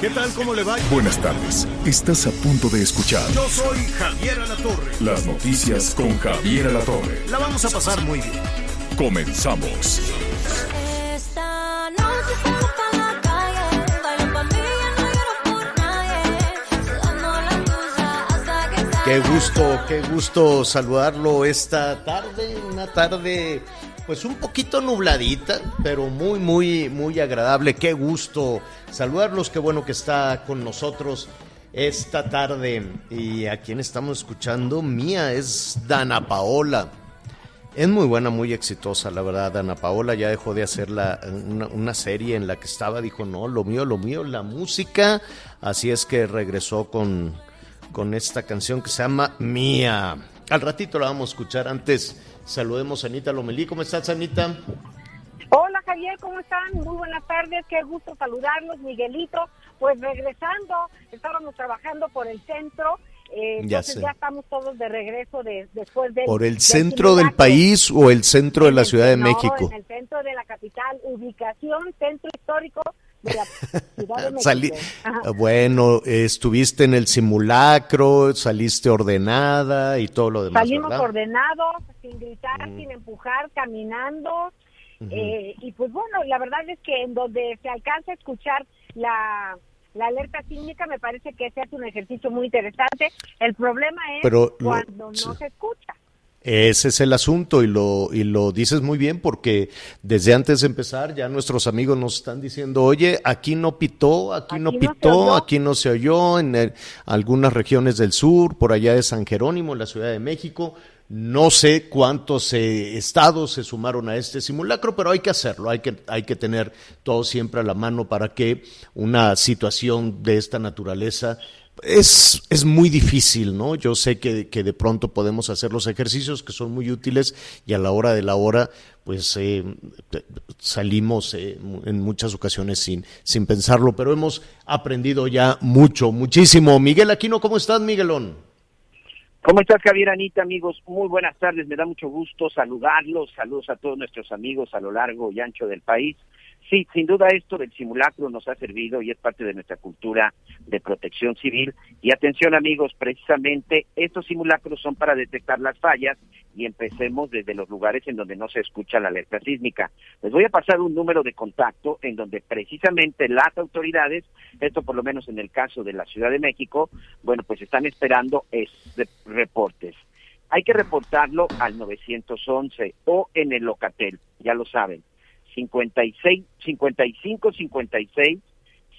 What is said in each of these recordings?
¿Qué tal? ¿Cómo le va? Buenas tardes. Estás a punto de escuchar Yo soy Javier Alatorre. las noticias con Javier Alatorre. La vamos a pasar muy bien. Comenzamos. Esta noche salgo pa' la calle, bailo pa' mí, ya no lloro por nadie, sudando la blusa hasta que salga Qué gusto, qué gusto saludarlo esta tarde, una tarde pues un poquito nubladita, pero muy, muy, muy agradable. Qué gusto saludarlos, qué bueno que está con nosotros esta tarde. Y a quien estamos escuchando, mía, es Dana Paola. Es muy buena, muy exitosa, la verdad. Dana Paola ya dejó de hacer la- una, una serie en la que estaba, dijo, no, lo mío, lo mío, la música. Así es que regresó con, con esta canción que se llama Mía. Al ratito la vamos a escuchar. Antes saludemos a Anita Lomelí. ¿Cómo estás, Anita? Hola Javier, ¿cómo están? Muy buenas tardes, qué gusto saludarlos, Miguelito. Pues regresando, estábamos trabajando por el centro, eh, Ya entonces sé. ya estamos todos de regreso de, después del... ¿Por el del centro del país o el centro de la Ciudad de no, México? en el centro de la capital, ubicación, centro histórico de la Ciudad de México. Salí- Ajá. bueno, estuviste en el simulacro, saliste ordenada y todo lo demás. Salimos ¿verdad? ordenados, sin gritar, sin empujar, caminando. eh, y pues bueno, la verdad es que en donde se alcanza a escuchar la, la alerta sísmica, me parece que se hace un ejercicio muy interesante. El problema es Pero lo- cuando sí. no se escucha. Ese es el asunto y lo, y lo dices muy bien porque desde antes de empezar ya nuestros amigos nos están diciendo, oye, aquí no pitó, aquí, Aquí no pitó, oyó". aquí no se oyó, en el- algunas regiones del sur, por allá de San Jerónimo, en la Ciudad de México. No sé cuántos eh, estados se sumaron a este simulacro, pero hay que hacerlo, hay que, hay que tener todo siempre a la mano para que una situación de esta naturaleza es, es muy difícil, ¿no? Yo sé que, que de pronto podemos hacer los ejercicios que son muy útiles y a la hora de la hora, pues eh, salimos eh, en muchas ocasiones sin, sin pensarlo, pero hemos aprendido ya mucho, muchísimo. Miguel Aquino, ¿cómo estás, Miguelón? ¿Cómo estás, Javier Anita, amigos? Muy buenas tardes, me da mucho gusto saludarlos, saludos a todos nuestros amigos a lo largo y ancho del país. Sí, sin duda esto del simulacro nos ha servido y es parte de nuestra cultura de protección civil. Y atención, amigos, precisamente estos simulacros son para detectar las fallas y empecemos desde los lugares en donde no se escucha la alerta sísmica. Les voy a pasar un número de contacto en donde precisamente las autoridades, esto por lo menos en el caso de la Ciudad de México, bueno, pues están esperando es de- reportes. Hay que reportarlo al 911 o en el Locatel, ya lo saben. 56 55 56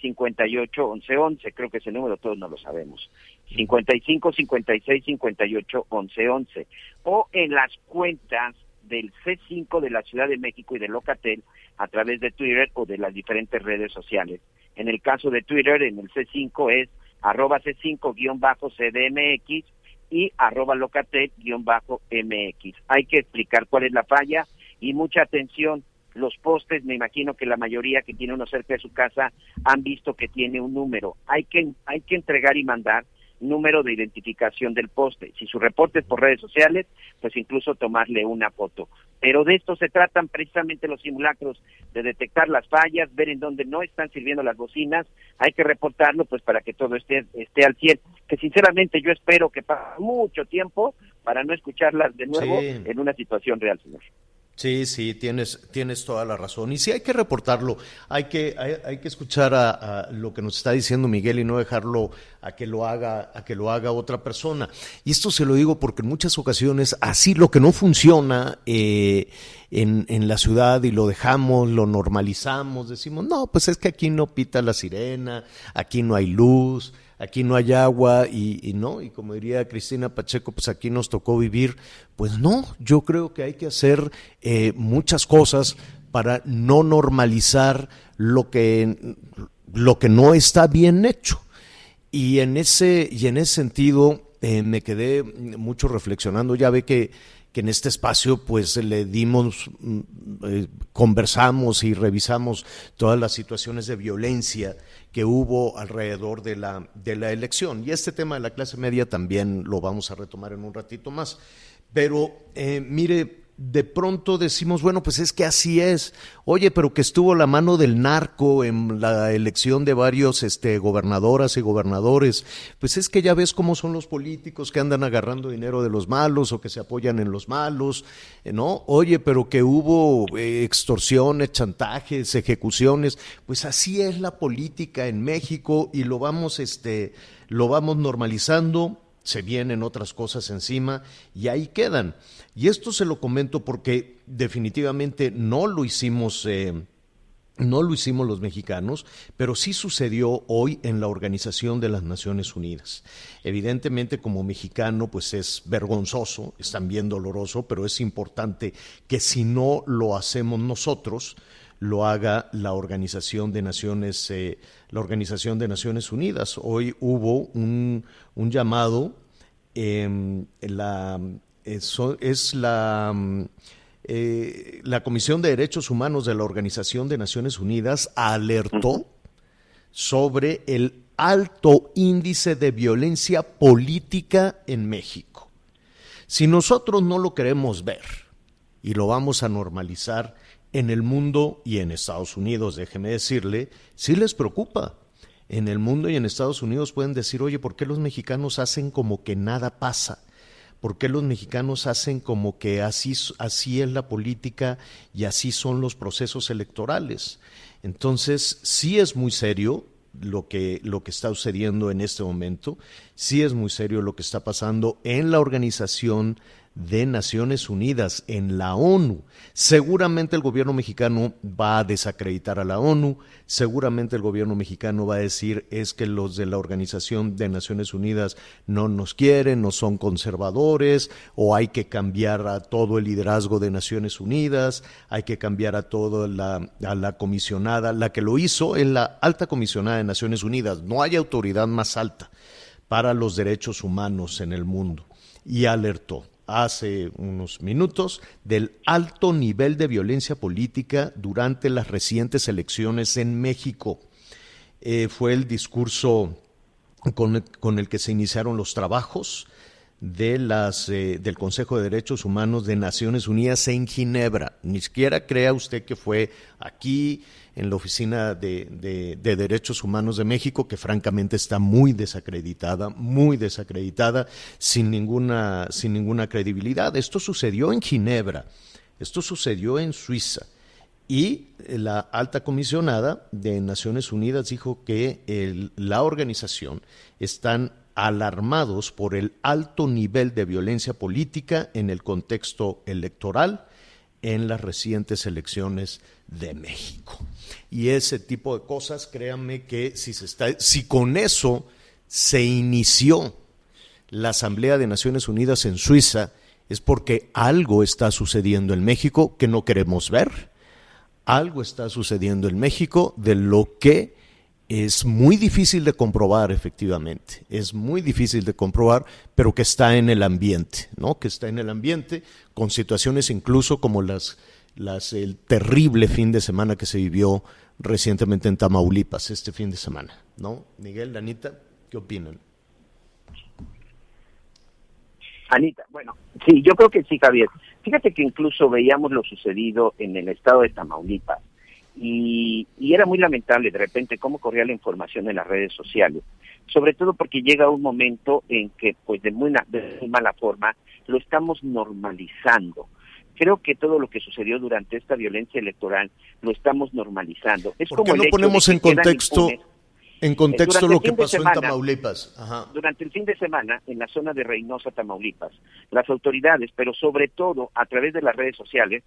58 11 11, creo que ese número todos no lo sabemos. 55 56 58 11 11 o en las cuentas del C5 de la Ciudad de México y de Locatel a través de Twitter o de las diferentes redes sociales. En el caso de Twitter, en el C5 es arroba C5-CDMX y arroba locatel-mx. Hay que explicar cuál es la falla y mucha atención. Los postes, me imagino que la mayoría que tiene uno cerca de su casa han visto que tiene un número. Hay que, hay que entregar y mandar número de identificación del poste. Si su reporte es por redes sociales, pues incluso tomarle una foto. Pero de esto se tratan precisamente los simulacros, de detectar las fallas, ver en dónde no están sirviendo las bocinas, hay que reportarlo pues para que todo esté, esté al 100, que sinceramente yo espero que pase mucho tiempo para no escucharlas de nuevo Sí. en una situación real, señor. Sí, sí, tienes, tienes toda la razón. Y sí hay que reportarlo, hay que, hay, hay que escuchar a, a lo que nos está diciendo Miguel y no dejarlo a que lo haga, a que lo haga otra persona. Y esto se lo digo porque en muchas ocasiones así lo que no funciona eh, en, en la ciudad y lo dejamos, lo normalizamos, decimos, no, pues es que aquí no pita la sirena, aquí no hay luz, aquí no hay agua y, no, y como diría Cristina Pacheco, pues aquí nos tocó vivir. Pues no, yo creo que hay que hacer eh, muchas cosas para no normalizar lo que, lo que no está bien hecho. Y en ese, y en ese sentido eh, me quedé mucho reflexionando. Ya ve que, que en este espacio pues le dimos, mm, eh, conversamos y revisamos todas las situaciones de violencia que hubo alrededor de la, de la elección. Y este tema de la clase media también lo vamos a retomar en un ratito más. Pero eh, mire, de pronto decimos, bueno, pues es que así es. Oye, pero que estuvo la mano del narco en la elección de varios este, gobernadoras y gobernadores. Pues es que ya ves cómo son los políticos que andan agarrando dinero de los malos o que se apoyan en los malos, eh, ¿no? Oye, pero que hubo eh, extorsiones, chantajes, ejecuciones. Pues así es la política en México y lo vamos, este, lo vamos normalizando se vienen otras cosas encima y ahí quedan. Y esto se lo comento porque definitivamente no lo hicimos. Eh, no lo hicimos los mexicanos, pero sí sucedió hoy en la Organización de las Naciones Unidas. Evidentemente, como mexicano, pues es vergonzoso, es también doloroso, pero es importante que si no lo hacemos nosotros, lo haga la Organización de Naciones, eh, la Organización de Naciones Unidas. Hoy hubo un, un llamado, eh, la, eso es la, eh, la Comisión de Derechos Humanos de la Organización de Naciones Unidas alertó sobre el alto índice de violencia política en México. Si nosotros no lo queremos ver y lo vamos a normalizar, en el mundo y en Estados Unidos, déjeme decirle, sí les preocupa. En el mundo y en Estados Unidos pueden decir, oye, ¿por qué los mexicanos hacen como que nada pasa? ¿Por qué los mexicanos hacen como que así, así es la política y así son los procesos electorales? Entonces, sí es muy serio lo que, lo que está sucediendo en este momento, sí es muy serio lo que está pasando en la organización de Naciones Unidas, en la ONU. Seguramente el gobierno mexicano va a desacreditar a la ONU, seguramente el gobierno mexicano va a decir es que los de la Organización de Naciones Unidas no nos quieren, no son conservadores, o hay que cambiar a todo el liderazgo de Naciones Unidas, hay que cambiar a toda la, a la comisionada, la que lo hizo en la alta comisionada de Naciones Unidas. No hay autoridad más alta para los derechos humanos en el mundo. Y alertó hace unos minutos del alto nivel de violencia política durante las recientes elecciones en México. Eh, fue el discurso con, con, el que se iniciaron los trabajos de las, eh, del Consejo de Derechos Humanos de Naciones Unidas en Ginebra. Ni siquiera crea usted que fue aquí en la Oficina de, de, de, Derechos Humanos de México, que francamente está muy desacreditada, muy desacreditada, sin ninguna, sin ninguna credibilidad. Esto sucedió en Ginebra, esto sucedió en Suiza. Y la alta comisionada de Naciones Unidas dijo que la organización están alarmados por el alto nivel de violencia política en el contexto electoral en las recientes elecciones de México. Y ese tipo de cosas, créanme que si se está si con eso se inició la Asamblea de Naciones Unidas en Suiza, es porque algo está sucediendo en México que no queremos ver. Algo está sucediendo en México de lo que es muy difícil de comprobar efectivamente, es muy difícil de comprobar, pero que está en el ambiente, ¿no? Que está en el ambiente con situaciones incluso como las, las el terrible fin de semana que se vivió recientemente en Tamaulipas este fin de semana, ¿no? Miguel, Anita, ¿qué opinan? Anita, bueno, sí, yo creo que sí, Javier. Fíjate que incluso veíamos lo sucedido en el estado de Tamaulipas y, y, era muy lamentable de repente cómo corría la información en las redes sociales, sobre todo porque llega un momento en que, pues de muy, de muy mala forma, lo estamos normalizando. Creo que todo lo que sucedió durante esta violencia electoral lo estamos normalizando. Es ¿Por como qué no ponemos en contexto, en contexto lo que pasó semana, en Tamaulipas? Ajá. Durante el fin de semana, en la zona de Reynosa, Tamaulipas, las autoridades, pero sobre todo a través de las redes sociales,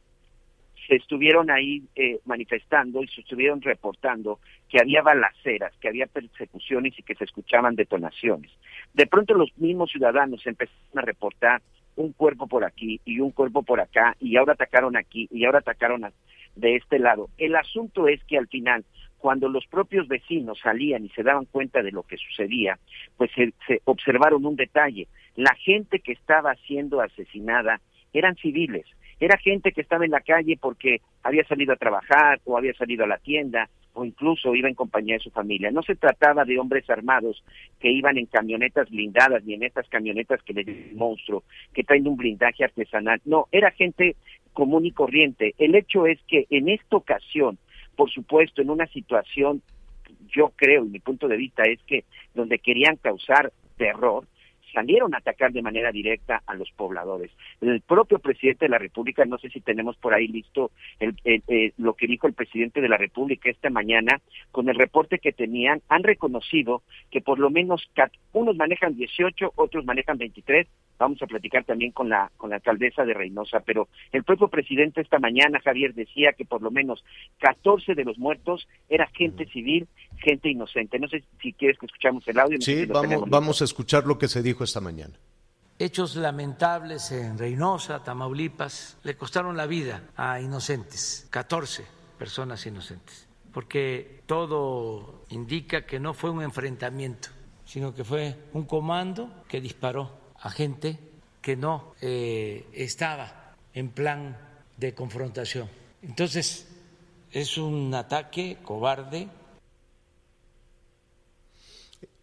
se estuvieron ahí eh, manifestando y se estuvieron reportando que había balaceras, que había persecuciones y que se escuchaban detonaciones. De pronto los mismos ciudadanos empezaron a reportar un cuerpo por aquí y un cuerpo por acá y ahora atacaron aquí y ahora atacaron de este lado. El asunto es que al final, cuando los propios vecinos salían y se daban cuenta de lo que sucedía, pues se observaron un detalle. La gente que estaba siendo asesinada eran civiles, era gente que estaba en la calle porque había salido a trabajar o había salido a la tienda o incluso iba en compañía de su familia. No se trataba de hombres armados que iban en camionetas blindadas ni en estas camionetas que le dicen monstruo, que traen un blindaje artesanal. No, era gente común y corriente. El hecho es que en esta ocasión, por supuesto, en una situación, yo creo, y mi punto de vista es que donde querían causar terror, salieron a atacar de manera directa a los pobladores. El propio presidente de la República, no sé si tenemos por ahí listo el- el- eh, lo que dijo el presidente de la República esta mañana, con el reporte que tenían, han reconocido que por lo menos unos manejan 18, otros manejan 23. Vamos a platicar también con la con la alcaldesa de Reynosa, pero el propio presidente esta mañana, Javier, decía que por lo menos 14 de los muertos era gente civil, gente inocente. No sé si quieres que escuchamos el audio. no Sí, si vamos a escuchar lo que se dijo esta mañana. Hechos lamentables en Reynosa, Tamaulipas, le costaron la vida a inocentes, 14 personas inocentes, porque todo indica que no fue un enfrentamiento, sino que fue un comando que disparó a gente que no eh, estaba en plan de confrontación. Entonces, es un ataque cobarde,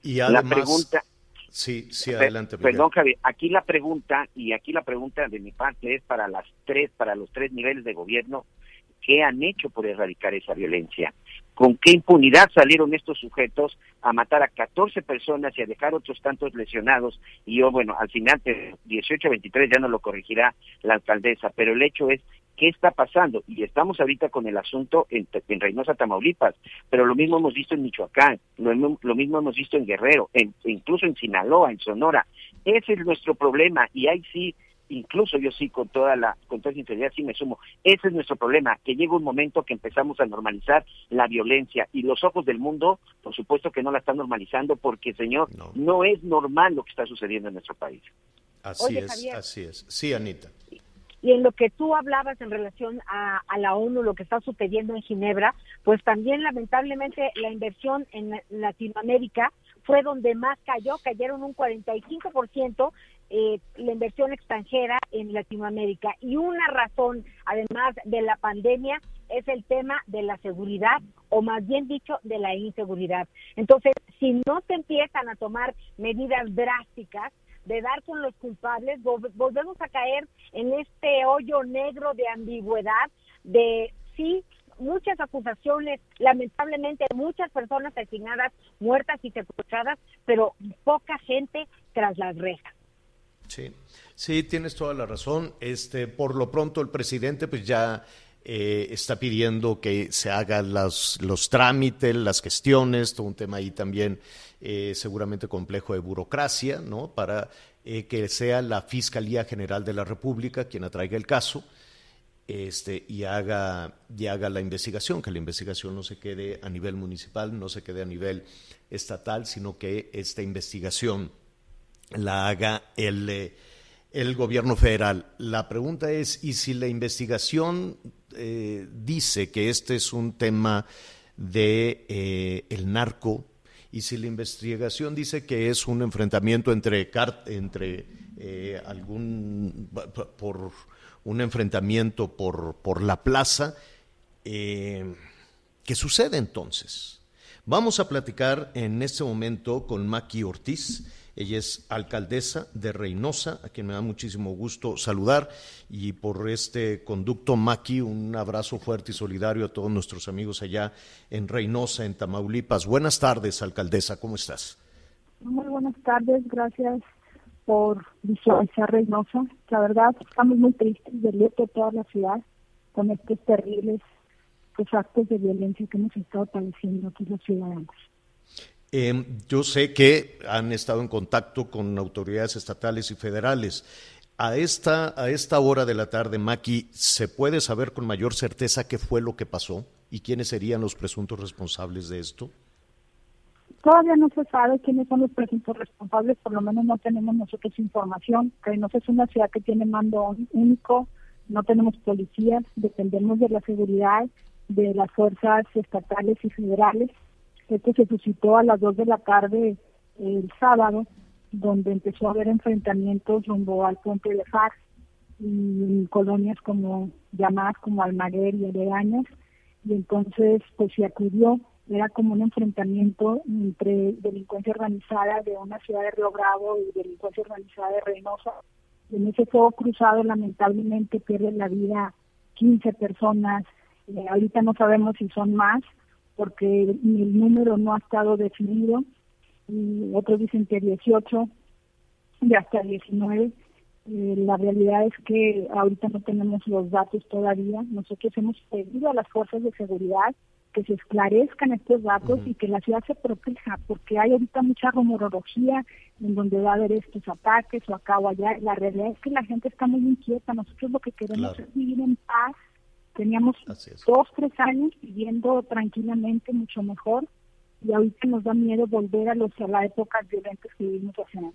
Y La además, pregunta- sí, sí, adelante. Miguel. Perdón, Javier. Aquí la pregunta, y aquí la pregunta de mi parte es para las tres, para los tres niveles de gobierno, ¿qué han hecho por erradicar esa violencia? ¿Con qué impunidad salieron estos sujetos a matar a 14 personas y a dejar otros tantos lesionados? Y yo, bueno, al final, de 18 a 23 ya no lo corregirá la alcaldesa, pero el hecho es, ¿qué está pasando? Y estamos ahorita con el asunto en, en Reynosa, Tamaulipas, pero lo mismo hemos visto en Michoacán, lo, lo mismo hemos visto en Guerrero, en, incluso en Sinaloa, en Sonora. Ese es nuestro problema y ahí sí, incluso yo sí con toda la con toda sinceridad sí me sumo. Ese es nuestro problema, que llega un momento que empezamos a normalizar la violencia y los ojos del mundo, por supuesto que no la están normalizando porque, señor, No. no, es normal lo que está sucediendo en nuestro país. Así Oye, es, Javier. así es. Sí, Anita. Y en lo que tú hablabas en relación a, a la ONU, lo que está sucediendo en Ginebra, pues también lamentablemente la inversión en Latinoamérica fue donde más cayó, cayeron un 45% eh, la inversión extranjera en Latinoamérica. Y una razón, además de la pandemia, es el tema de la seguridad, o más bien dicho, de la inseguridad. Entonces, si no te empiezan a tomar medidas drásticas, de dar con los culpables, vol- volvemos a caer en este hoyo negro de ambigüedad, de sí, muchas acusaciones, lamentablemente muchas personas asesinadas, muertas y secuestradas, pero poca gente tras las rejas. Sí, sí, tienes toda la razón. Este, por lo pronto el presidente pues ya eh, está pidiendo que se hagan los trámites, las gestiones, todo un tema ahí también eh, seguramente complejo de burocracia, ¿no? Para eh, que sea la Fiscalía General de la República quien atraiga el caso este, y, haga, y haga la investigación, que la investigación no se quede a nivel municipal, no se quede a nivel estatal, sino que esta investigación la haga el, eh, el gobierno federal. La pregunta es, ¿y si la investigación eh, dice que este es un tema de eh, el narco y si la investigación dice que es un enfrentamiento entre entre algún por un enfrentamiento por, por la plaza, eh, ¿qué sucede entonces? Vamos a platicar en este momento con Maki Ortiz. Ella es alcaldesa de Reynosa, a quien me da muchísimo gusto saludar. Y por este conducto, Maki, un abrazo fuerte y solidario a todos nuestros amigos allá en Reynosa, en Tamaulipas. Buenas tardes, alcaldesa, ¿cómo estás? Muy buenas tardes, gracias por visualizar Reynosa. La verdad, estamos muy tristes de luto toda la ciudad con estos terribles pues, actos de violencia que hemos estado padeciendo aquí los ciudadanos. Eh, yo sé que han estado en contacto con autoridades estatales y federales. A esta, a esta hora de la tarde, Maki, ¿se puede saber con mayor certeza qué fue lo que pasó y quiénes serían los presuntos responsables de esto? Todavía no se sabe quiénes son los presuntos responsables, por lo menos no tenemos nosotros información. Reynosa es una ciudad que tiene mando único, no tenemos policías, dependemos de la seguridad de las fuerzas estatales y federales. Esto se suscitó a las 2 de la tarde el sábado, donde empezó a haber enfrentamientos rumbo al puente de Far y colonias como llamadas como Almaguer y Aledañas, y entonces pues se acudió, era como un enfrentamiento entre delincuencia organizada de una ciudad de Río Bravo y delincuencia organizada de Reynosa. En ese fuego cruzado lamentablemente pierden la vida 15 personas, eh, ahorita no sabemos si son más, porque el número no ha estado definido, otros dicen que 18 y hasta 19. Eh, la realidad es que ahorita no tenemos los datos todavía. Nosotros hemos pedido a las fuerzas de seguridad que se esclarezcan estos datos y que la ciudad se proteja, porque hay ahorita mucha rumorología en donde va a haber estos ataques o acá o allá. La realidad es que la gente está muy inquieta. Nosotros lo que queremos Claro. es vivir en paz. Teníamos dos, tres años viviendo tranquilamente, mucho mejor, y ahorita nos da miedo volver a, los, a la época violentas que vivimos hace años.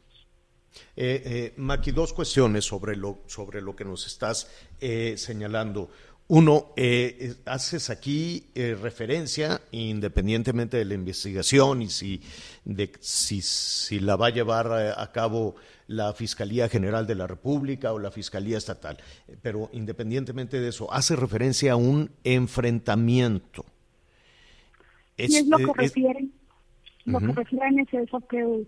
Eh, eh, Maki, dos cuestiones sobre lo, sobre lo que nos estás eh, señalando. Uno, eh, haces aquí eh, referencia, independientemente de la investigación y si, de, si, si la va a llevar eh, a cabo la Fiscalía General de la República o la Fiscalía Estatal, pero independientemente de eso, hace referencia a un enfrentamiento. y es lo que eh, es- refieren. Lo que refieren es eso que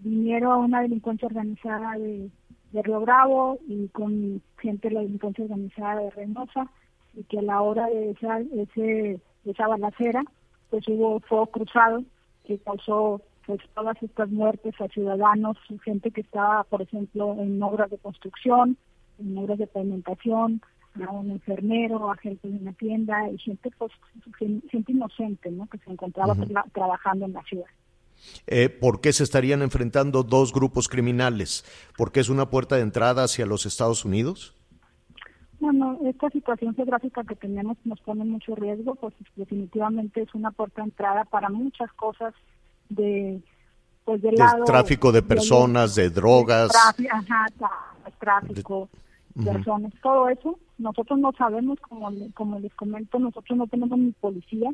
vinieron una delincuencia organizada de, de Río Bravo y con gente de la delincuencia organizada de Reynosa y que a la hora de esa, ese, esa balacera pues hubo fuego cruzado que causó pues todas estas muertes a ciudadanos, gente que estaba por ejemplo en obras de construcción, en obras de pavimentación, a un enfermero, a gente de una tienda y gente pues gen- gente inocente, ¿no? Que se encontraba tra- trabajando en la ciudad. Eh, ¿Por qué se estarían enfrentando dos grupos criminales? ¿Porque es una puerta de entrada hacia los Estados Unidos? Bueno, esta situación geográfica que tenemos nos pone mucho riesgo, pues definitivamente es una puerta de entrada para muchas cosas de pues del De lado tráfico de personas, de drogas. ajá, tráfico, Ujú. personas, todo eso. Nosotros no sabemos, como, le- como les comento, nosotros no tenemos ni policía,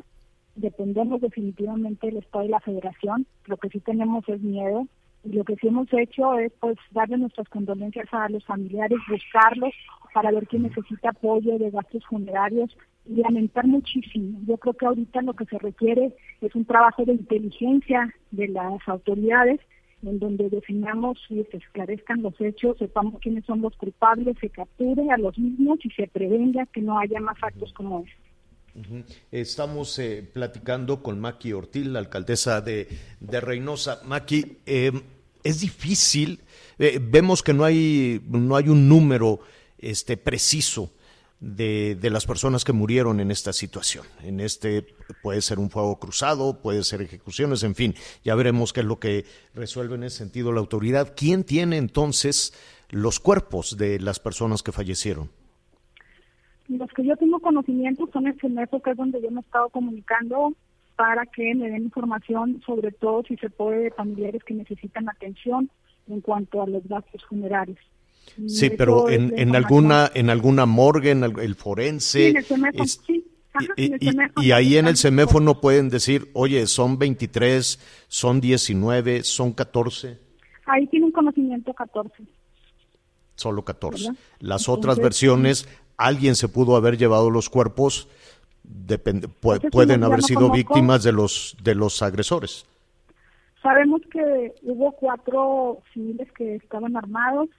dependemos definitivamente del Estado y la Federación. Lo que sí tenemos es miedo lo que sí hemos hecho es pues darle nuestras condolencias a los familiares, buscarlos para ver quién necesita apoyo de gastos funerarios y lamentar muchísimo. Yo creo que ahorita lo que se requiere es un trabajo de inteligencia de las autoridades en donde definamos y se esclarezcan los hechos, sepamos quiénes son los culpables, se capture a los mismos y se prevenga que no haya más actos como este. Estamos eh, platicando con Maki Ortil, la alcaldesa de, de Reynosa. Maki, eh, es difícil, eh, vemos que no hay, no hay un número este, preciso de, de las personas que murieron en esta situación. En este puede ser un fuego cruzado, puede ser ejecuciones, en fin, ya veremos qué es lo que resuelve en ese sentido la autoridad. ¿Quién tiene entonces los cuerpos de las personas que fallecieron? Los que yo tengo conocimiento son el CEMEFO, que es donde yo me he estado comunicando para que me den información, sobre todo si se puede, de familiares que necesitan atención en cuanto a los gastos funerarios. Sí, pero en, en alguna en alguna morgue, en el, el Sí, forense. en el CEMEFO, es- sí. Ajá, y, en el y- y ahí en el seméfono pueden decir, oye, son 23, son 19, son 14, Ahí tienen conocimiento 14. solo 14. ¿Verdad? Las Entonces, otras versiones, alguien se pudo haber llevado los cuerpos, depende, pu- Entonces, pueden haber sido víctimas de los de los agresores. Sabemos que hubo cuatro civiles que estaban armados,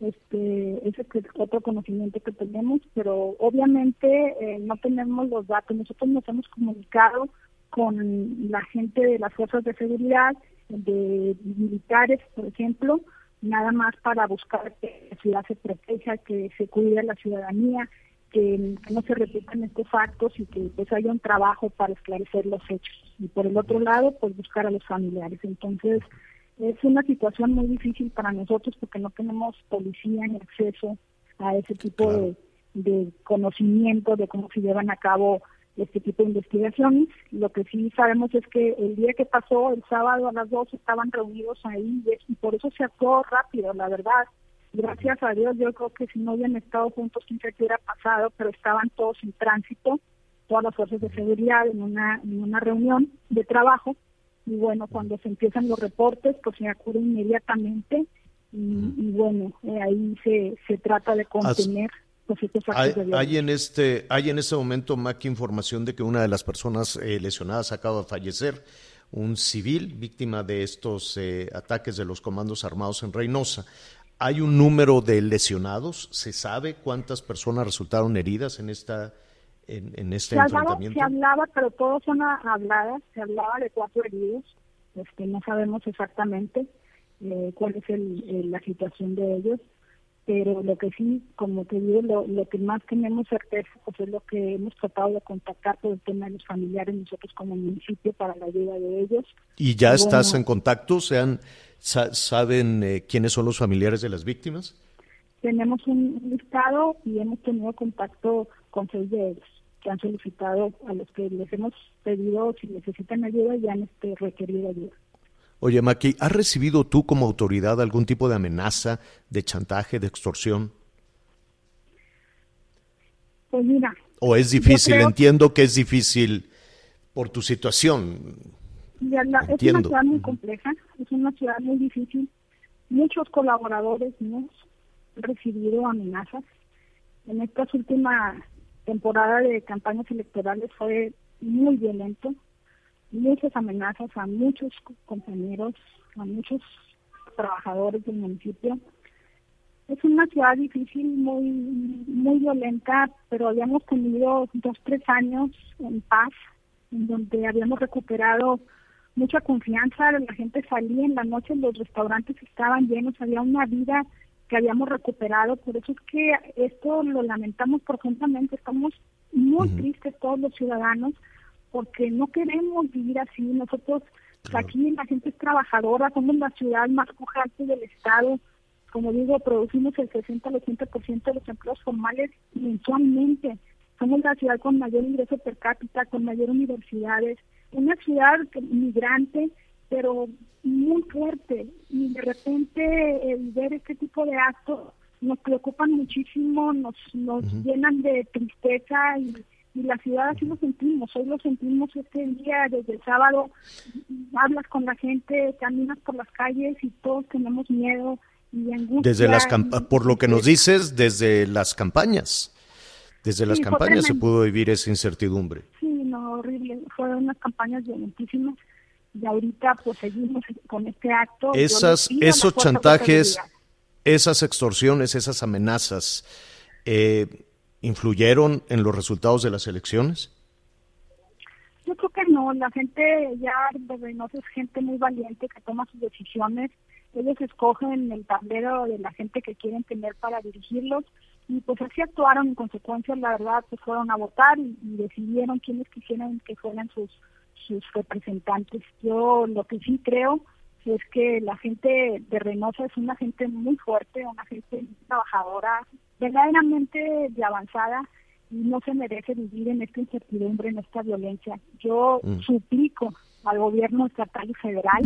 este, ese es otro conocimiento que tenemos, pero obviamente eh, no tenemos los datos. Nosotros nos hemos comunicado con la gente de las fuerzas de seguridad, de militares, por ejemplo, nada más para buscar que la ciudad se proteja, que se cuide a la ciudadanía, que, que no se repitan estos actos y que pues haya un trabajo para esclarecer los hechos. Y por el otro lado, pues buscar a los familiares. Entonces, Es una situación muy difícil para nosotros porque no tenemos policía ni acceso a ese tipo de, de conocimiento de cómo se llevan a cabo este tipo de investigaciones. Lo que sí sabemos es que el día que pasó, el sábado a las 2, estaban reunidos ahí y por eso se actuó rápido, la verdad. Gracias a Dios, yo creo que si no hubieran estado juntos, quién sabe qué hubiera pasado, pero estaban todos en tránsito, todas las fuerzas de seguridad en una, en una reunión de trabajo. Y bueno, cuando se empiezan los reportes, pues se acude inmediatamente y, y bueno, eh, ahí se, se trata de contener pues, estos actos Hay, de violencia. hay en este, hay en este momento, Mac, información de que una de las personas eh, lesionadas acaba de fallecer, un civil víctima de estos eh, ataques de los comandos armados en Reynosa. ¿Hay un número de lesionados? ¿Se sabe cuántas personas resultaron heridas en esta en, en este se hablaba, enfrentamiento? se hablaba, pero todos son habladas, se hablaba de cuatro heridos, este, no sabemos exactamente eh, cuál es el, el- la situación de ellos, pero lo que sí, como te digo, lo, lo que más tenemos certeza pues es lo que hemos tratado de contactar por el tema de los familiares nosotros como municipio para la ayuda de ellos. ¿Y ya estás en contacto? ¿Sean, sa- ¿Saben eh, quiénes son los familiares de las víctimas? Tenemos un listado y hemos tenido contacto con seis de ellos que han solicitado a los que les hemos pedido si necesitan ayuda y han este, requerido ayuda. Oye, Maki, ¿has recibido tú como autoridad algún tipo de amenaza, de chantaje, de extorsión? Pues mira, ¿O es difícil? creo- Entiendo que es difícil por tu situación. ya la- es una ciudad muy compleja, es una ciudad muy difícil. Muchos colaboradores hemos recibido amenazas. En esta última temporada de campañas electorales fue muy violento, muchas amenazas a muchos co- compañeros, a muchos trabajadores del municipio. Es una ciudad difícil, muy muy violenta, pero habíamos tenido dos, tres años en paz, en donde habíamos recuperado mucha confianza, la gente salía en la noche, los restaurantes estaban llenos, había una vida que habíamos recuperado, por eso es que esto lo lamentamos profundamente, estamos muy tristes todos los ciudadanos, porque no queremos vivir así, nosotros aquí la gente es trabajadora, somos la ciudad más pujante del estado, como digo, producimos el 60 al 80% de los empleos formales mensualmente. Somos la ciudad con mayor ingreso per cápita, con mayor universidades, una ciudad migrante, pero muy fuerte. Y de repente el ver este tipo de actos nos preocupan muchísimo, nos, nos llenan de tristeza y, y la ciudad así lo sentimos. Hoy lo sentimos este día, desde el sábado, hablas con la gente, caminas por las calles y todos tenemos miedo y angustia. Desde las y- por lo que nos dices, desde las campañas. Desde las Sí, campañas se pudo vivir esa incertidumbre. Sí, horrible. Fueron unas campañas violentísimas y ahorita pues seguimos con este acto. Esas, esos chantajes, esas extorsiones, esas amenazas, eh, ¿influyeron en los resultados de las elecciones? Yo creo que no, la gente ya de Reynosa es gente muy valiente que toma sus decisiones. Ellos escogen el tablero de la gente que quieren tener para dirigirlos y pues así actuaron en consecuencia, la verdad, pues fueron a votar y, y decidieron quiénes quisieran que fueran sus, sus representantes. Yo lo que sí creo es que la gente de Reynosa es una gente muy fuerte, una gente muy trabajadora, verdaderamente de avanzada y no se merece vivir en esta incertidumbre, en esta violencia. Yo Mm. suplico al gobierno estatal y federal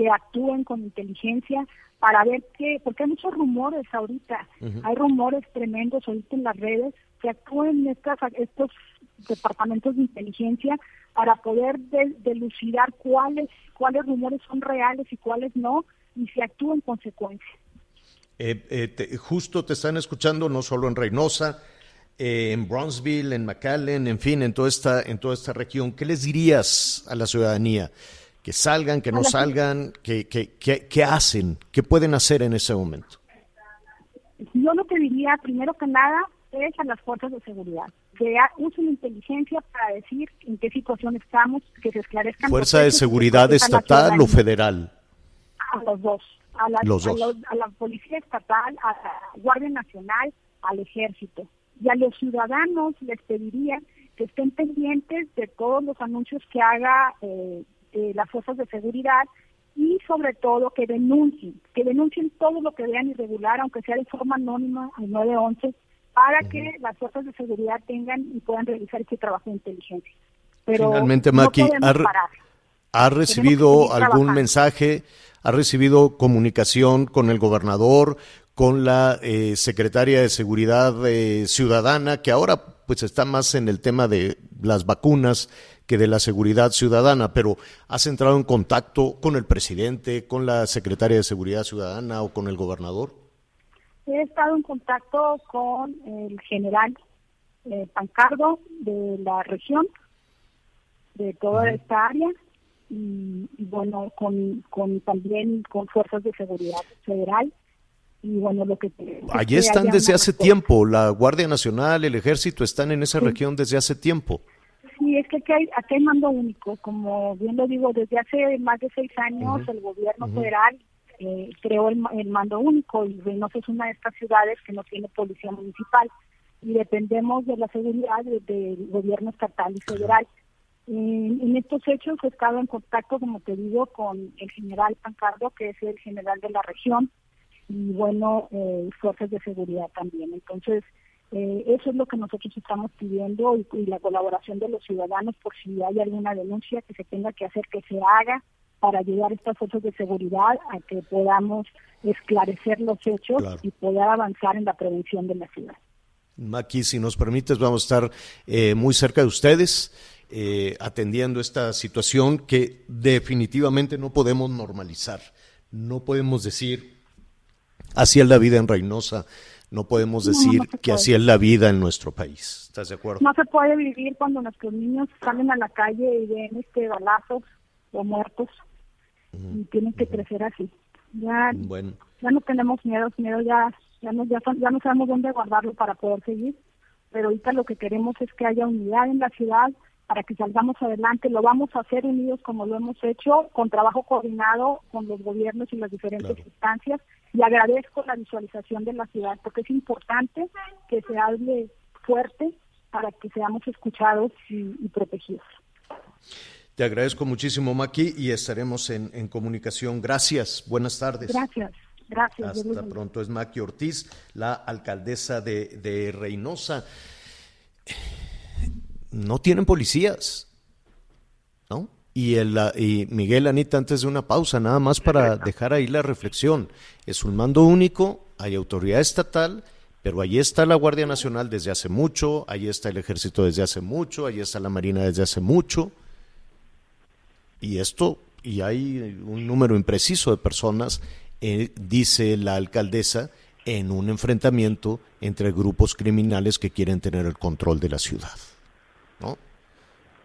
que actúen con inteligencia para ver qué, porque hay muchos rumores ahorita, hay rumores tremendos ahorita en las redes, que actúen estas, estos departamentos de inteligencia para poder de- delucidar cuáles, cuáles rumores son reales y cuáles no, y se actúa en consecuencia. Eh, eh, te- justo te están escuchando no solo en Reynosa, eh, en Bronzeville, en McAllen, en fin, en toda esta, en toda esta región. ¿Qué les dirías a la ciudadanía? Que salgan, que no salgan, que, que, que- ¿qué hacen? ¿Qué pueden hacer en ese momento? Yo lo que diría, primero que nada, es a las fuerzas de seguridad, que usen inteligencia para decir en qué situación estamos, que se esclarezcan. ¿Fuerza de que seguridad estatal o federal? A los dos. A la, Los a dos. los- a la Policía Estatal, a la Guardia Nacional, al Ejército. Y a los ciudadanos les pediría que estén pendientes de todos los anuncios que haga eh, eh, las fuerzas de seguridad y sobre todo que denuncien, que denuncien todo lo que vean irregular, aunque sea de forma anónima al 911, para que las fuerzas de seguridad tengan y puedan realizar este trabajo de inteligencia. Pero Finalmente, Maki, ha, ha recibido algún trabajando. mensaje, ha recibido comunicación con el gobernador, con la eh, secretaria de Seguridad eh, Ciudadana, que ahora pues está más en el tema de las vacunas que de la seguridad ciudadana, pero has entrado en contacto con el presidente, con la secretaria de Seguridad Ciudadana o con el gobernador. He estado en contacto con el general eh, Pancardo de la región, de toda esta área, y, y bueno, con, con también con fuerzas de seguridad federal. Y bueno, lo que... Allí están desde hace tiempo, la Guardia Nacional, el Ejército están en esa región desde hace tiempo. Sí, es que aquí hay, aquí hay mando único, como bien lo digo, desde hace más de seis años el gobierno federal eh, creó el, el mando único y Reynosa es una de estas ciudades que no tiene policía municipal y dependemos de la seguridad de- del gobierno estatal y federal. En, en estos hechos he estado en contacto, como te digo, con el general Pancardo, que es el general de la región, y bueno, eh, fuerzas de seguridad también. Entonces, eh, eso es lo que nosotros estamos pidiendo y, y la colaboración de los ciudadanos por si hay alguna denuncia que se tenga que hacer, que se haga para ayudar a estas fuerzas de seguridad a que podamos esclarecer los hechos Claro. y poder avanzar en la prevención de la ciudad. Maki, si nos permites, vamos a estar eh, muy cerca de ustedes, eh, atendiendo esta situación que definitivamente no podemos normalizar. No podemos decir, así es la vida en Reynosa, no podemos decir no que así es la vida en nuestro país. ¿Estás de acuerdo? No se puede vivir cuando nuestros niños salen a la calle y ven este balazos o muertos y tienen que crecer así. Ya, Bueno, ya no tenemos miedo, miedo ya, ya no, ya, no sabemos dónde guardarlo para poder seguir, pero ahorita lo que queremos es que haya unidad en la ciudad para que salgamos adelante. Lo vamos a hacer unidos como lo hemos hecho, con trabajo coordinado con los gobiernos y las diferentes Claro. instancias. Y agradezco la visualización de la ciudad, porque es importante que se hable fuerte para que seamos escuchados y, y protegidos. te agradezco muchísimo, Maki, y estaremos en, en comunicación. Gracias, buenas tardes. Gracias, gracias. Hasta pronto. Es Maki Ortiz, la alcaldesa de, de Reynosa. No tienen policías, ¿no? Y, el, y Miguel, Anita, antes de una pausa, nada más para dejar ahí la reflexión. Es un mando único, hay autoridad estatal, pero ahí está la Guardia Nacional desde hace mucho, ahí está el Ejército desde hace mucho, ahí está la Marina desde hace mucho. Y esto, y hay un número impreciso de personas, eh, dice la alcaldesa, en un enfrentamiento entre grupos criminales que quieren tener el control de la ciudad.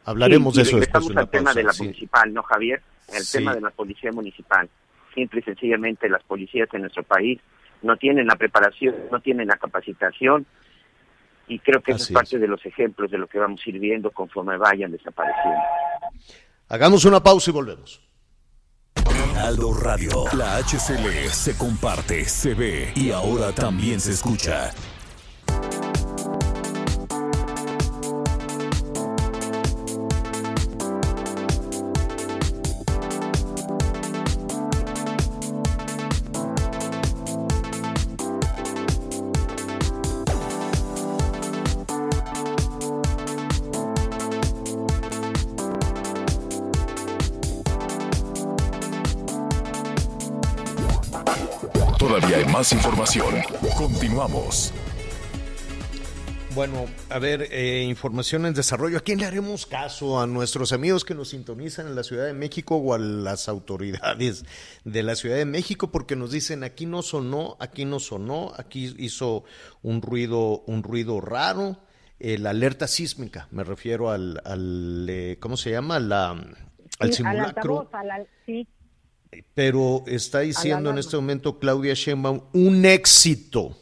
Hablaremos Sí, de eso después una al tema pausa, de la sí. municipal, ¿no, Javier? El Sí. tema de la policía municipal. Simple y sencillamente las policías en nuestro país no tienen la preparación, no tienen la capacitación y creo que eso es parte es. de los ejemplos de lo que vamos a ir viendo conforme vayan desapareciendo. Hagamos una pausa y volvemos. Aldo Radio. La HCL se comparte, se ve y ahora también se escucha. Más información. Continuamos. Bueno, a ver, eh, información en desarrollo. ¿A quién le haremos caso? ¿A nuestros amigos que nos sintonizan en la Ciudad de México o a las autoridades de la Ciudad de México? Porque nos dicen aquí no sonó, aquí no sonó, aquí hizo un ruido, un ruido raro. Eh, la alerta sísmica, me refiero al, al eh, ¿cómo se llama? La, al Sí, al simulacro. altavoz, al al- sí. Pero está diciendo en este momento Claudia Sheinbaum un éxito,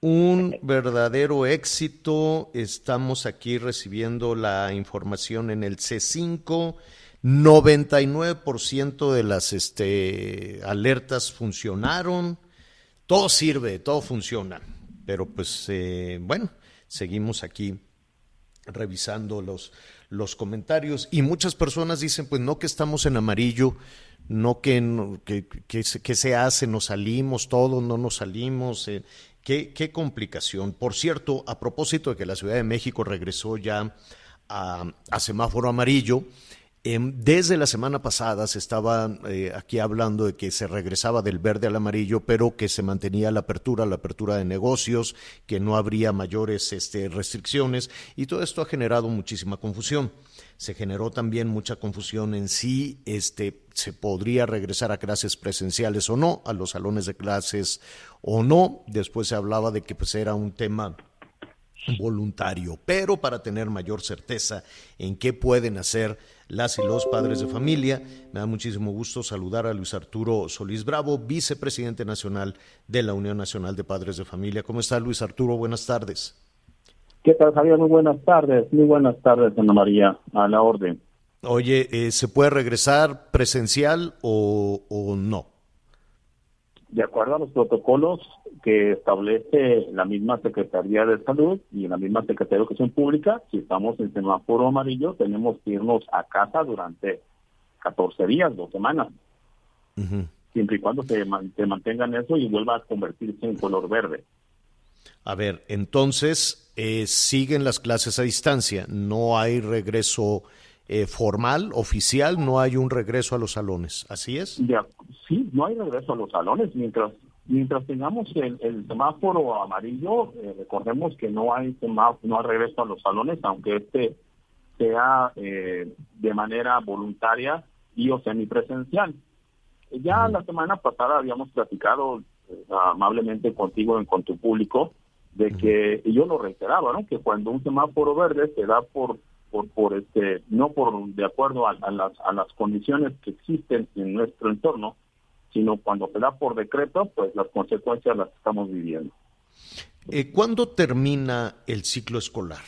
un verdadero éxito. Estamos aquí recibiendo la información en el C5. 99% de las este, alertas funcionaron. Todo sirve, todo funciona. Pero pues eh, bueno, seguimos aquí revisando los, los comentarios y muchas personas dicen, pues no que estamos en amarillo, no que, que, que, se- hace, nos salimos todos, no nos salimos. eh, qué, qué complicación. Por cierto, a propósito de que la Ciudad de México regresó ya a, a semáforo amarillo, Em, Desde la semana pasada se estaba eh, aquí hablando de que se regresaba del verde al amarillo, pero que se mantenía la apertura, la apertura de negocios, que no habría mayores este, restricciones y todo esto ha generado muchísima confusión. Se generó también mucha confusión en si este, se podría regresar a clases presenciales o no, a los salones de clases o no. Después se hablaba de que pues, era un tema voluntario, pero para tener mayor certeza en qué pueden hacer las y los padres de familia, me da muchísimo gusto saludar a Luis Arturo Solís Bravo, vicepresidente nacional de la Unión Nacional de Padres de Familia. ¿Cómo está Luis Arturo? Buenas tardes. ¿Qué tal, Javier? Muy buenas tardes. Muy buenas tardes, Ana María. A la orden. Oye, eh, ¿se puede regresar presencial o, o no? De acuerdo a los protocolos que establece la misma Secretaría de Salud y la misma Secretaría de Educación Pública, si estamos en semáforo amarillo, tenemos que irnos a casa durante 14 días, dos semanas, siempre y cuando se, man- se mantengan eso y vuelva a convertirse en color verde. A ver, entonces eh, siguen las clases a distancia, no hay regreso eh, formal, oficial, no hay un regreso a los salones, ¿así es? Ya, sí, no hay regreso a los salones mientras mientras tengamos el, el semáforo amarillo. eh, recordemos que no hay semá- no hay regreso a los salones, aunque este sea eh, de manera voluntaria y o semipresencial. Ya la semana pasada habíamos platicado amablemente contigo y con tu público de que y yo lo reiteraba, ¿no? Que cuando un semáforo verde se da por por, por este no por de acuerdo a, a las a las condiciones que existen en nuestro entorno, sino cuando se da por decreto, pues las consecuencias las estamos viviendo. Eh, ¿Cuándo termina el ciclo escolar?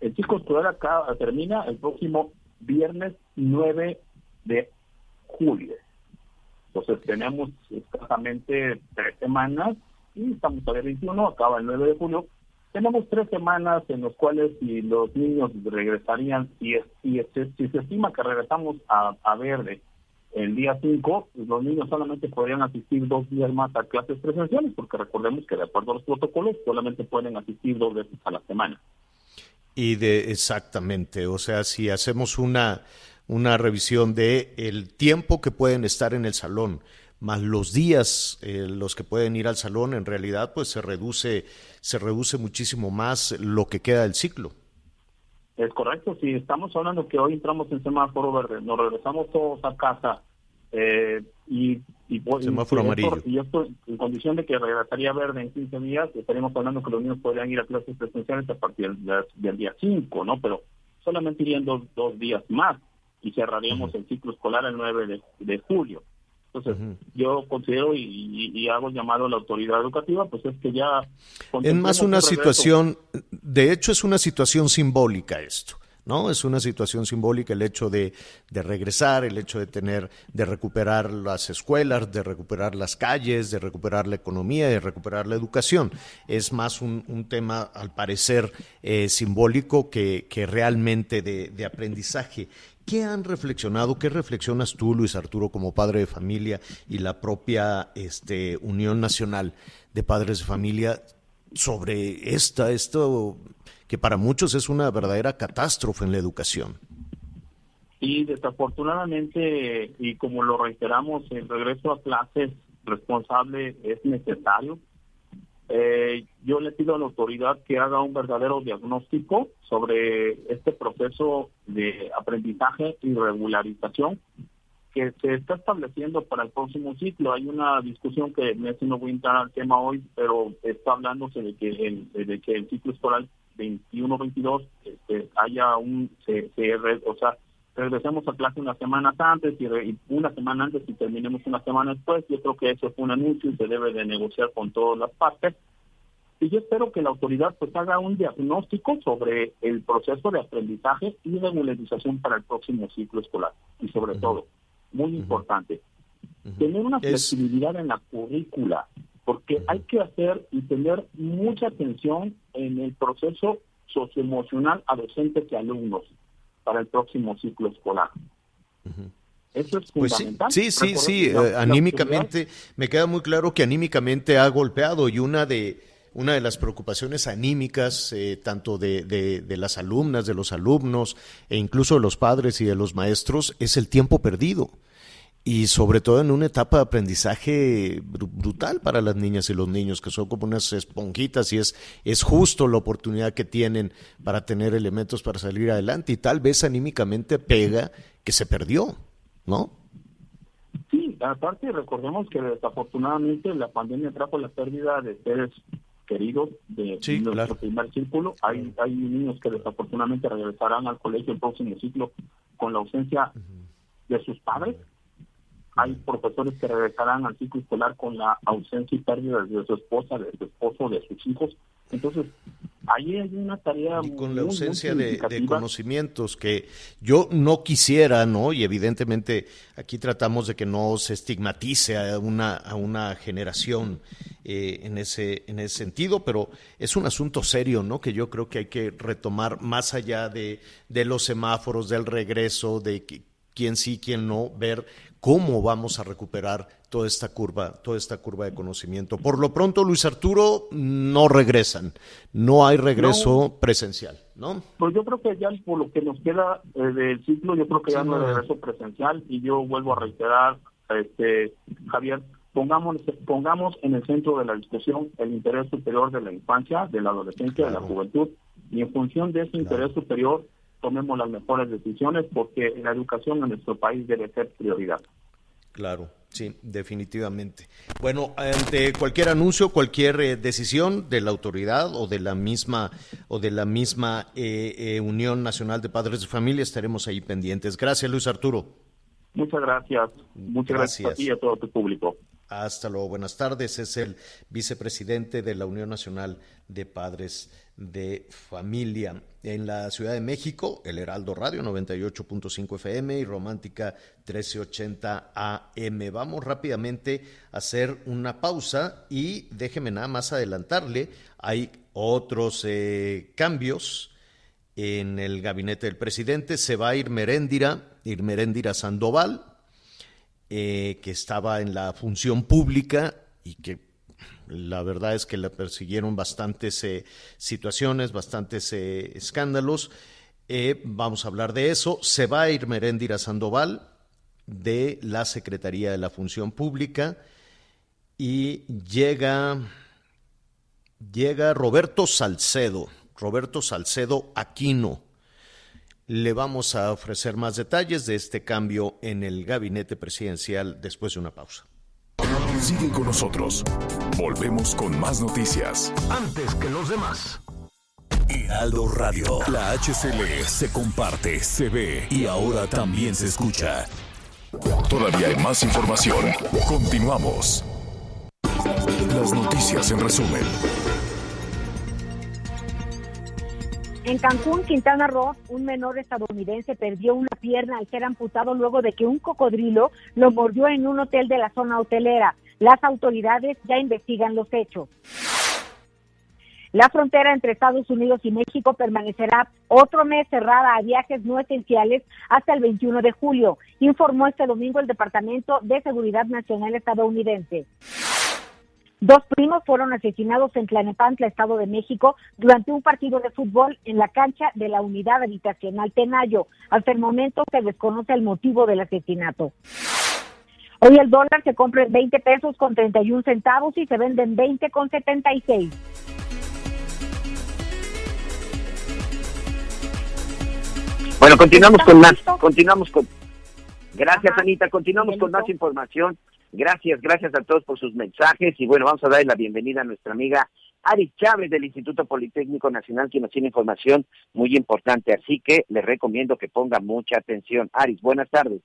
El ciclo escolar acá termina el próximo viernes 9 de julio. Entonces tenemos escasamente tres semanas y estamos a 21, acaba el 9 de julio. Tenemos tres semanas en las cuales si los niños regresarían, si, es- si, es- si se estima que regresamos a, a verde el día 5, pues los niños solamente podrían asistir dos días más a clases presenciales, porque recordemos que de acuerdo a los protocolos solamente pueden asistir dos veces a la semana. Y de exactamente, o sea, si hacemos una, una revisión de el tiempo que pueden estar en el salón, más los días eh, los que pueden ir al salón, en realidad pues se reduce, se reduce muchísimo más lo que queda del ciclo. Es correcto, si estamos hablando que hoy entramos en semáforo verde, nos regresamos todos a casa eh, y, y, y- Semáforo y esto- amarillo. y esto en condición de que regresaría verde en 15 días, estaríamos hablando que los niños podrían ir a clases presenciales a partir del, del día 5, ¿no? Pero solamente irían dos, dos días más y cerraríamos el ciclo escolar el 9 de, de julio. Entonces, yo considero y, y- y hago llamado a la autoridad educativa, pues es que ya... Es más una un situación, de hecho es una situación simbólica esto, ¿no? Es una situación simbólica el hecho de, de regresar, el hecho de tener, de recuperar las escuelas, de recuperar las calles, de recuperar la economía, de recuperar la educación. Es más un, un tema, al parecer, eh, simbólico que, que realmente de, de aprendizaje. ¿Qué han reflexionado? ¿Qué reflexionas tú, Luis Arturo, como padre de familia y la propia este, Unión Nacional de Padres de Familia sobre esta, esto que para muchos es una verdadera catástrofe en la educación? Y desafortunadamente, y como lo reiteramos, el regreso a clases responsable es necesario. Eh, yo le pido a la autoridad que haga un verdadero diagnóstico sobre este proceso de aprendizaje y regularización que se está estableciendo para el próximo ciclo. Hay una discusión que no voy a entrar al tema hoy, pero está hablándose de que el, ciclo escolar 21-22 este, haya un, se, se o sea, regresemos a clase unas semanas antes y, re- y una semana antes y terminemos una semana después. Yo creo que eso fue un anuncio y se debe de negociar con todas las partes. Y yo espero que la autoridad pues haga un diagnóstico sobre el proceso de aprendizaje y regularización para el próximo ciclo escolar. Y sobre todo, muy importante, tener una flexibilidad en la currícula, porque hay que hacer y tener mucha atención en el proceso socioemocional a docentes y alumnos para el próximo ciclo escolar. Eso es Pues sí, fundamental. sí, sí, sí, eh, la anímicamente, me queda muy claro que anímicamente ha golpeado y una de, una de las preocupaciones anímicas, eh, tanto de, de- de las alumnas, de los alumnos e incluso de los padres y de los maestros, es el tiempo perdido. Y sobre todo en una etapa de aprendizaje bru- brutal para las niñas y los niños, que son como unas esponjitas y es, es justo la oportunidad que tienen para tener elementos para salir adelante y tal vez anímicamente pega que se perdió, ¿no? Sí, aparte recordemos que desafortunadamente la pandemia trajo la pérdida de seres queridos de Sí, nuestro claro. primer círculo. Hay, hay niños que desafortunadamente regresarán al colegio el próximo ciclo con la ausencia de sus padres. Hay profesores que regresarán al ciclo escolar con la ausencia y pérdida de su esposa, de su esposo, de sus hijos. Entonces, ahí hay una tarea y con muy, la muy ausencia de, conocimientos que yo no quisiera, ¿no? Y evidentemente aquí tratamos de que no se estigmatice a una, a una generación eh, en, ese, en ese sentido, pero es un asunto serio, ¿no? Que yo creo que hay que retomar más allá de, de los semáforos, del regreso, de qui- quién sí, quién no, ver cómo vamos a recuperar toda esta curva, toda esta curva de conocimiento. Por lo pronto, Luis Arturo, no regresan, no hay regreso presencial, ¿no? Pues yo creo que ya por lo que nos queda eh, del ciclo, yo creo que ya Sí, no hay regreso presencial y yo vuelvo a reiterar, este Javier, pongamos pongamos en el centro de la discusión el interés superior de la infancia, de la adolescencia, de la Claro. juventud y en función de ese interés superior tomemos las mejores decisiones porque la educación en nuestro país debe ser prioridad. Claro, sí, definitivamente. Bueno, ante cualquier anuncio, cualquier eh, decisión de la autoridad o de la misma o de la misma eh, eh, Unión Nacional de Padres de Familia estaremos ahí pendientes. Gracias, Luis Arturo. Muchas gracias, muchas gracias, a ti y a todo tu público. Hasta luego, buenas tardes. Es el vicepresidente de la Unión Nacional de Padres de Familia. En la Ciudad de México, el Heraldo Radio 98.5 FM y Romántica 1380 AM. Vamos rápidamente a hacer una pausa y déjeme nada más adelantarle, hay otros eh, cambios en el gabinete del presidente. Se va a ir Meréndira, Irmeréndira Sandoval, eh, que estaba en la función pública y que la verdad es que la persiguieron bastantes eh, situaciones, bastantes eh, escándalos. Eh, vamos a hablar de eso. Se va a ir Meréndira Sandoval de la Secretaría de la Función Pública y llega, llega Roberto Salcedo, Roberto Salcedo Aquino. Le vamos a ofrecer más detalles de este cambio en el gabinete presidencial después de una pausa. Sigue con nosotros. Volvemos con más noticias. Antes que los demás. Heraldo Radio. La HCL se comparte, se ve y ahora también se escucha. Todavía hay más información. Continuamos. Las noticias en resumen. En Cancún, Quintana Roo, un menor estadounidense perdió una pierna al ser amputado luego de que un cocodrilo lo mordió en un hotel de la zona hotelera. Las autoridades ya investigan los hechos. La frontera entre Estados Unidos y México permanecerá otro mes cerrada a viajes no esenciales hasta el 21 de julio, informó este domingo el Departamento de Seguridad Nacional estadounidense. Dos primos fueron asesinados en Tlanepantla, Estado de México, durante un partido de fútbol en la cancha de la unidad habitacional Tenayo. Hasta el momento se desconoce el motivo del asesinato. Hoy el dólar se compra en 20 pesos con 31 centavos y se vende en 20 con 76. Bueno, continuamos ¿Está con más, continuamos con... Gracias, Ajá. Anita, continuamos con más información. Gracias, gracias a todos por sus mensajes y bueno, vamos a darle la bienvenida a nuestra amiga Aris Chávez del Instituto Politécnico Nacional, que nos tiene información muy importante, así que les recomiendo que ponga mucha atención. Aris, buenas tardes.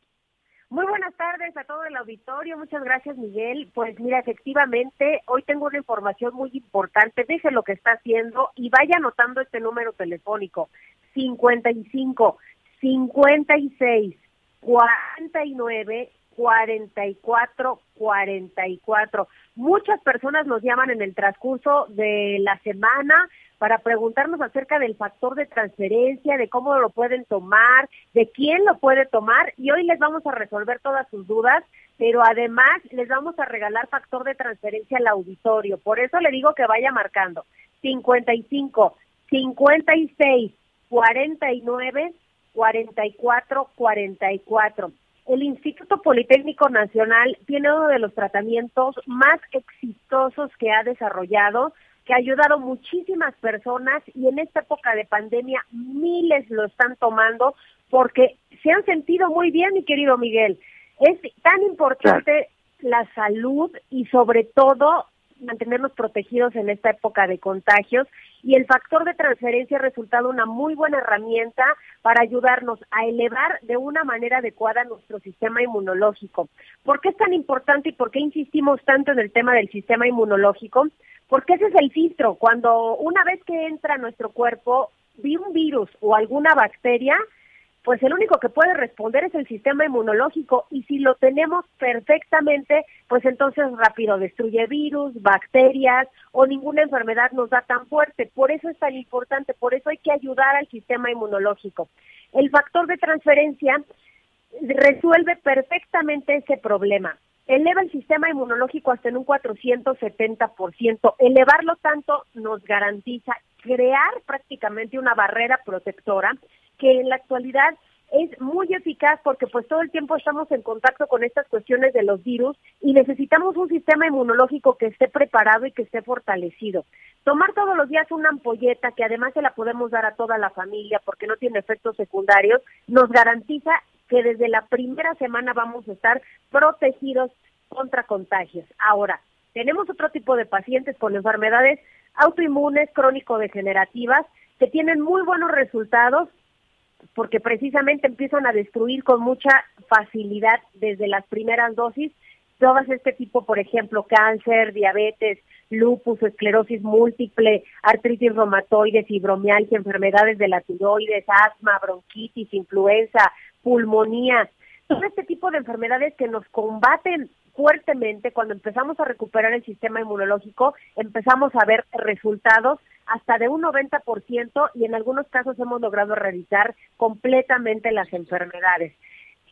Muy buenas tardes a todo el auditorio. Muchas gracias, Miguel. Pues mira, efectivamente, hoy tengo una información muy importante. Deje lo que está haciendo y vaya anotando este número telefónico. 55 56 49 44 44. Muchas personas nos llaman en el transcurso de la semana para preguntarnos acerca del factor de transferencia, de cómo lo pueden tomar, de quién lo puede tomar y hoy les vamos a resolver todas sus dudas, pero además les vamos a regalar factor de transferencia al auditorio. Por eso le digo que vaya marcando 55 56 49 44 44. El Instituto Politécnico Nacional tiene uno de los tratamientos más exitosos que ha desarrollado, que ha ayudado muchísimas personas y en esta época de pandemia miles lo están tomando porque se han sentido muy bien, mi querido Miguel. Es tan importante la salud y sobre todo mantenernos protegidos en esta época de contagios y el factor de transferencia ha resultado una muy buena herramienta para ayudarnos a elevar de una manera adecuada nuestro sistema inmunológico. ¿Por qué es tan importante y por qué insistimos tanto en el tema del sistema inmunológico? Porque ese es el filtro. Cuando una vez que entra nuestro cuerpo vi un virus o alguna bacteria, pues el único que puede responder es el sistema inmunológico y si lo tenemos perfectamente, pues entonces rápido destruye virus, bacterias o ninguna enfermedad nos da tan fuerte. Por eso es tan importante, por eso hay que ayudar al sistema inmunológico. El factor de transferencia resuelve perfectamente ese problema. Eleva el sistema inmunológico hasta en un 470%. Elevarlo tanto nos garantiza crear prácticamente una barrera protectora que en la actualidad es muy eficaz porque pues todo el tiempo estamos en contacto con estas cuestiones de los virus y necesitamos un sistema inmunológico que esté preparado y que esté fortalecido. Tomar todos los días una ampolleta que además se la podemos dar a toda la familia porque no tiene efectos secundarios, nos garantiza que desde la primera semana vamos a estar protegidos contra contagios. Ahora, tenemos otro tipo de pacientes con enfermedades autoinmunes crónico-degenerativas que tienen muy buenos resultados porque precisamente empiezan a destruir con mucha facilidad desde las primeras dosis todas este tipo, por ejemplo, cáncer, diabetes, lupus, esclerosis múltiple, artritis reumatoide, fibromialgia, enfermedades de la tiroides, asma, bronquitis, influenza, pulmonía, todo este tipo de enfermedades que nos combaten fuertemente cuando empezamos a recuperar el sistema inmunológico, empezamos a ver resultados hasta de un 90% y en algunos casos hemos logrado erradicar completamente las enfermedades.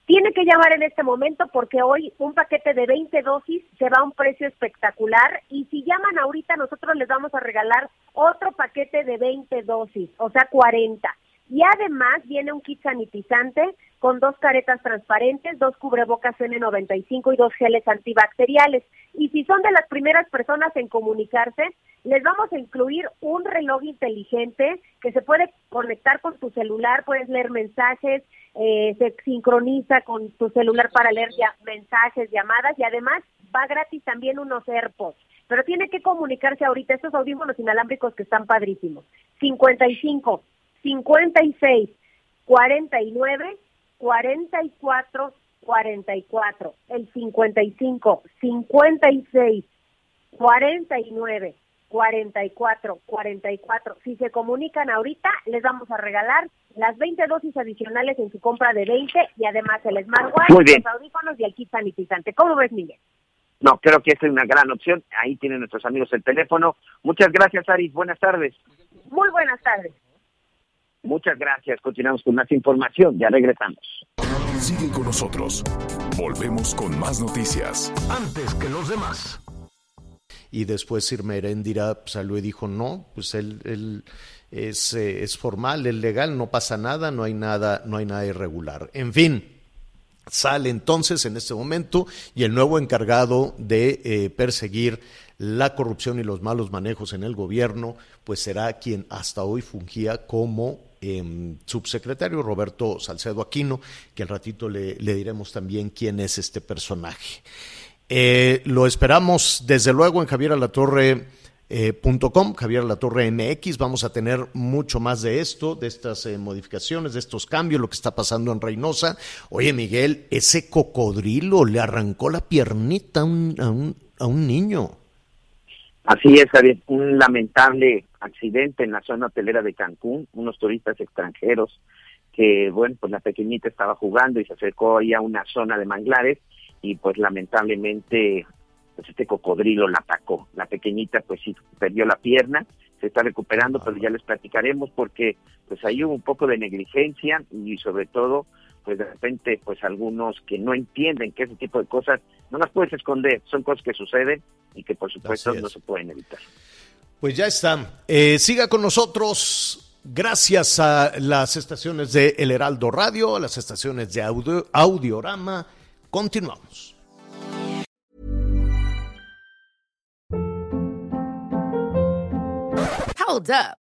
Tiene que llamar en este momento porque hoy un paquete de 20 dosis se va a un precio espectacular y si llaman ahorita nosotros les vamos a regalar otro paquete de 20 dosis, o sea 40. Y además viene un kit sanitizante con dos caretas transparentes, dos cubrebocas N95 y dos geles antibacteriales. Y si son de las primeras personas en comunicarse, les vamos a incluir un reloj inteligente que se puede conectar con tu celular, puedes leer mensajes, eh, se sincroniza con tu celular para leer mensajes, llamadas y además va gratis también unos AirPods. Pero tiene que comunicarse ahorita estos audífonos inalámbricos que están padrísimos. 55 56 49 44 44. El 55 56 49 44 44. Si se comunican ahorita, les vamos a regalar las 20 dosis adicionales en su compra de 20 y además el smartwatch, Muy bien. los audífonos y el kit sanitizante. ¿Cómo ves, Miguel? No, creo que es una gran opción. Ahí tienen nuestros amigos el teléfono. Muchas gracias, Aris. Buenas tardes. Muy buenas tardes. Muchas gracias. Continuamos con más información. Ya regresamos. Sigue con nosotros. Volvemos con más noticias. Antes que los demás. Y después Irma Heréndira salió y dijo, no, pues él, él es, eh, es formal, es legal, no pasa nada, no hay nada, no hay nada irregular. En fin, sale entonces en este momento y el nuevo encargado de eh, perseguir la corrupción y los malos manejos en el gobierno, pues será quien hasta hoy fungía como eh, subsecretario Roberto Salcedo Aquino, que al ratito le, diremos también quién es este personaje. Eh, lo esperamos desde luego en Javier Alatorre. Eh, punto .com, Javier Latorre MX, vamos a tener mucho más de esto, de estas eh, modificaciones, de estos cambios, lo que está pasando en Reynosa. Oye, Miguel, ese cocodrilo le arrancó la piernita a un niño. Así es, Javier, un lamentable accidente en la zona hotelera de Cancún, unos turistas extranjeros que, bueno, pues la pequeñita estaba jugando y se acercó ahí a una zona de manglares y pues lamentablemente pues este cocodrilo la atacó. La pequeñita pues sí perdió la pierna, se está recuperando, pero ya les platicaremos porque pues ahí hubo un poco de negligencia y sobre todo pues de repente pues algunos que no entienden que ese tipo de cosas no las puedes esconder, son cosas que suceden y que por supuesto no se pueden evitar. Pues ya está. Eh, siga con nosotros. Gracias a las estaciones de El Heraldo Radio, a las estaciones de audio, Audiorama. Continuamos. Hold up.